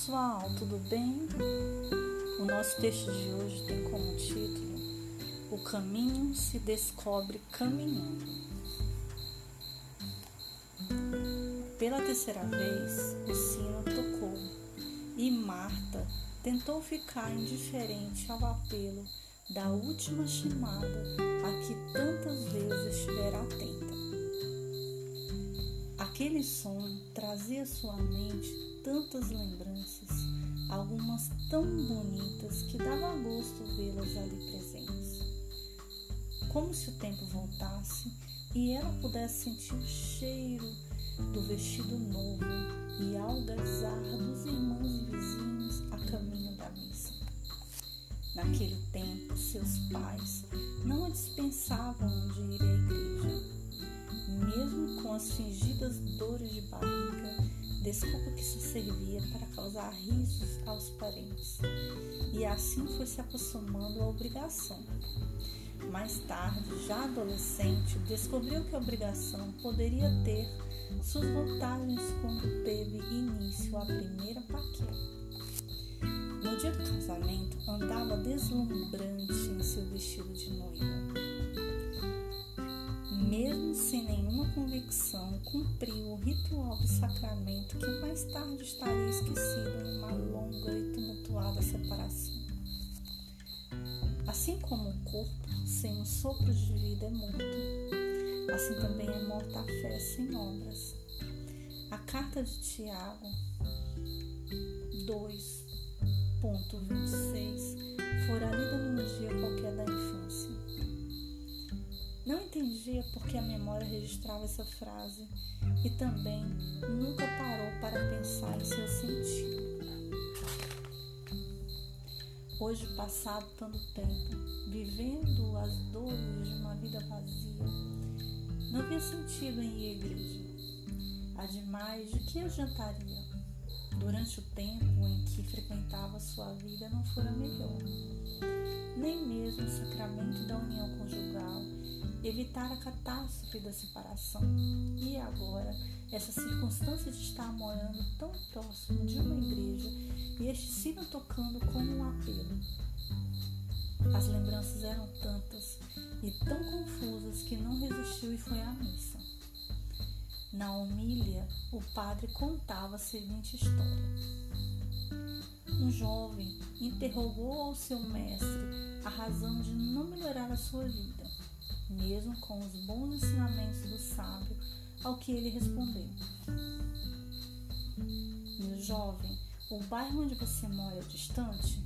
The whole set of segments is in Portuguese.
pessoal, tudo bem? O nosso texto de hoje tem como título O caminho se descobre caminhando. Pela terceira vez, o sino tocou e Marta tentou ficar indiferente ao apelo da última chamada a que tantas vezes estivera atenta. Aquele som trazia sua mente tantas lembranças, algumas tão bonitas que dava gosto vê-las ali presentes. Como se o tempo voltasse e ela pudesse sentir o cheiro do vestido novo e algazar dos irmãos e vizinhos a caminho da missa. Naquele tempo, seus pais não a dispensavam de ir à igreja mesmo com as fingidas dores de barriga, desculpa que só servia para causar risos aos parentes. E assim foi se acostumando à obrigação. Mais tarde, já adolescente, descobriu que a obrigação poderia ter suas vantagens quando teve início a primeira paquera. No dia do casamento, andava deslumbrante em seu vestido de noiva mesmo sem nenhuma convicção, cumpriu o ritual do sacramento que mais tarde estaria esquecido numa longa e tumultuada separação. Assim como o corpo sem um sopro de vida é morto, assim também é morta a fé sem obras. A carta de Tiago 2.26 fora lida num dia qualquer da não entendia porque a memória registrava essa frase e também nunca parou para pensar em seu sentido. Hoje, passado tanto tempo, vivendo as dores de uma vida vazia, não via sentido em ir à igreja. Ademais, de que adiantaria? Durante o tempo em que frequentava sua vida não fora melhor. Nem mesmo o sacramento da união conjugal evitar a catástrofe da separação. E agora, essa circunstância de estar morando tão próximo de uma igreja e este sino tocando como um apelo. As lembranças eram tantas e tão confusas que não resistiu e foi à missa. Na homília, o padre contava a seguinte história. Um jovem interrogou ao seu mestre a razão de não melhorar a sua vida mesmo com os bons ensinamentos do sábio, ao que ele respondeu: Meu jovem, o bairro onde você mora é distante?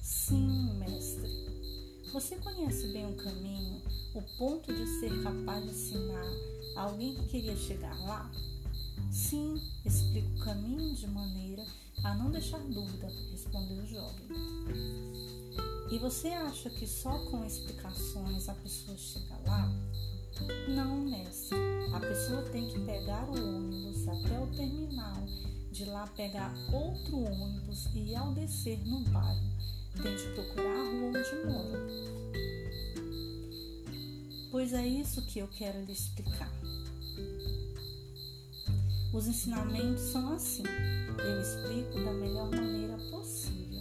Sim, mestre. Você conhece bem o caminho, o ponto de ser capaz de ensinar a alguém que queria chegar lá? Sim, explico o caminho de maneira a não deixar dúvida, respondeu o jovem. E você acha que só com explicações a pessoa chega lá? Não, mestre. A pessoa tem que pegar o ônibus até o terminal, de lá pegar outro ônibus e ao descer no bairro, tem de procurar a rua onde mora. Pois é isso que eu quero lhe explicar. Os ensinamentos são assim. Eu explico da melhor maneira possível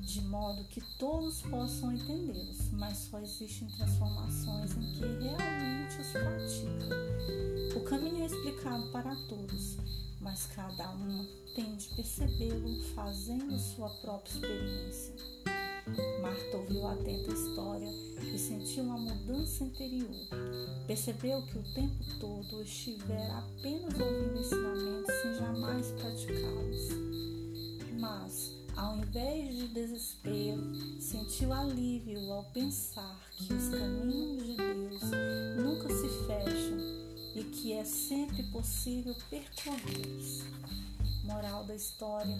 de modo que todos possam entendê-los, mas só existem transformações em que realmente os praticam. O caminho é explicado para todos, mas cada um tem de percebê-lo fazendo sua própria experiência. Marta ouviu atenta a história e sentiu uma mudança interior. Percebeu que o tempo todo estivera apenas ouvindo ensinamentos sem jamais praticá-los. Mas ao invés de desespero, sentiu alívio ao pensar que os caminhos de Deus nunca se fecham e que é sempre possível percorrê-los. Moral da história: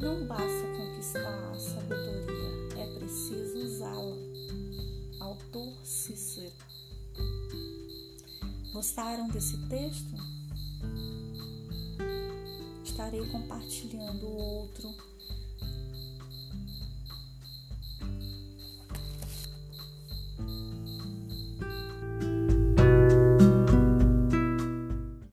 não basta conquistar a sabedoria, é preciso usá-la. Autor Cícero. Gostaram desse texto? Estarei compartilhando outro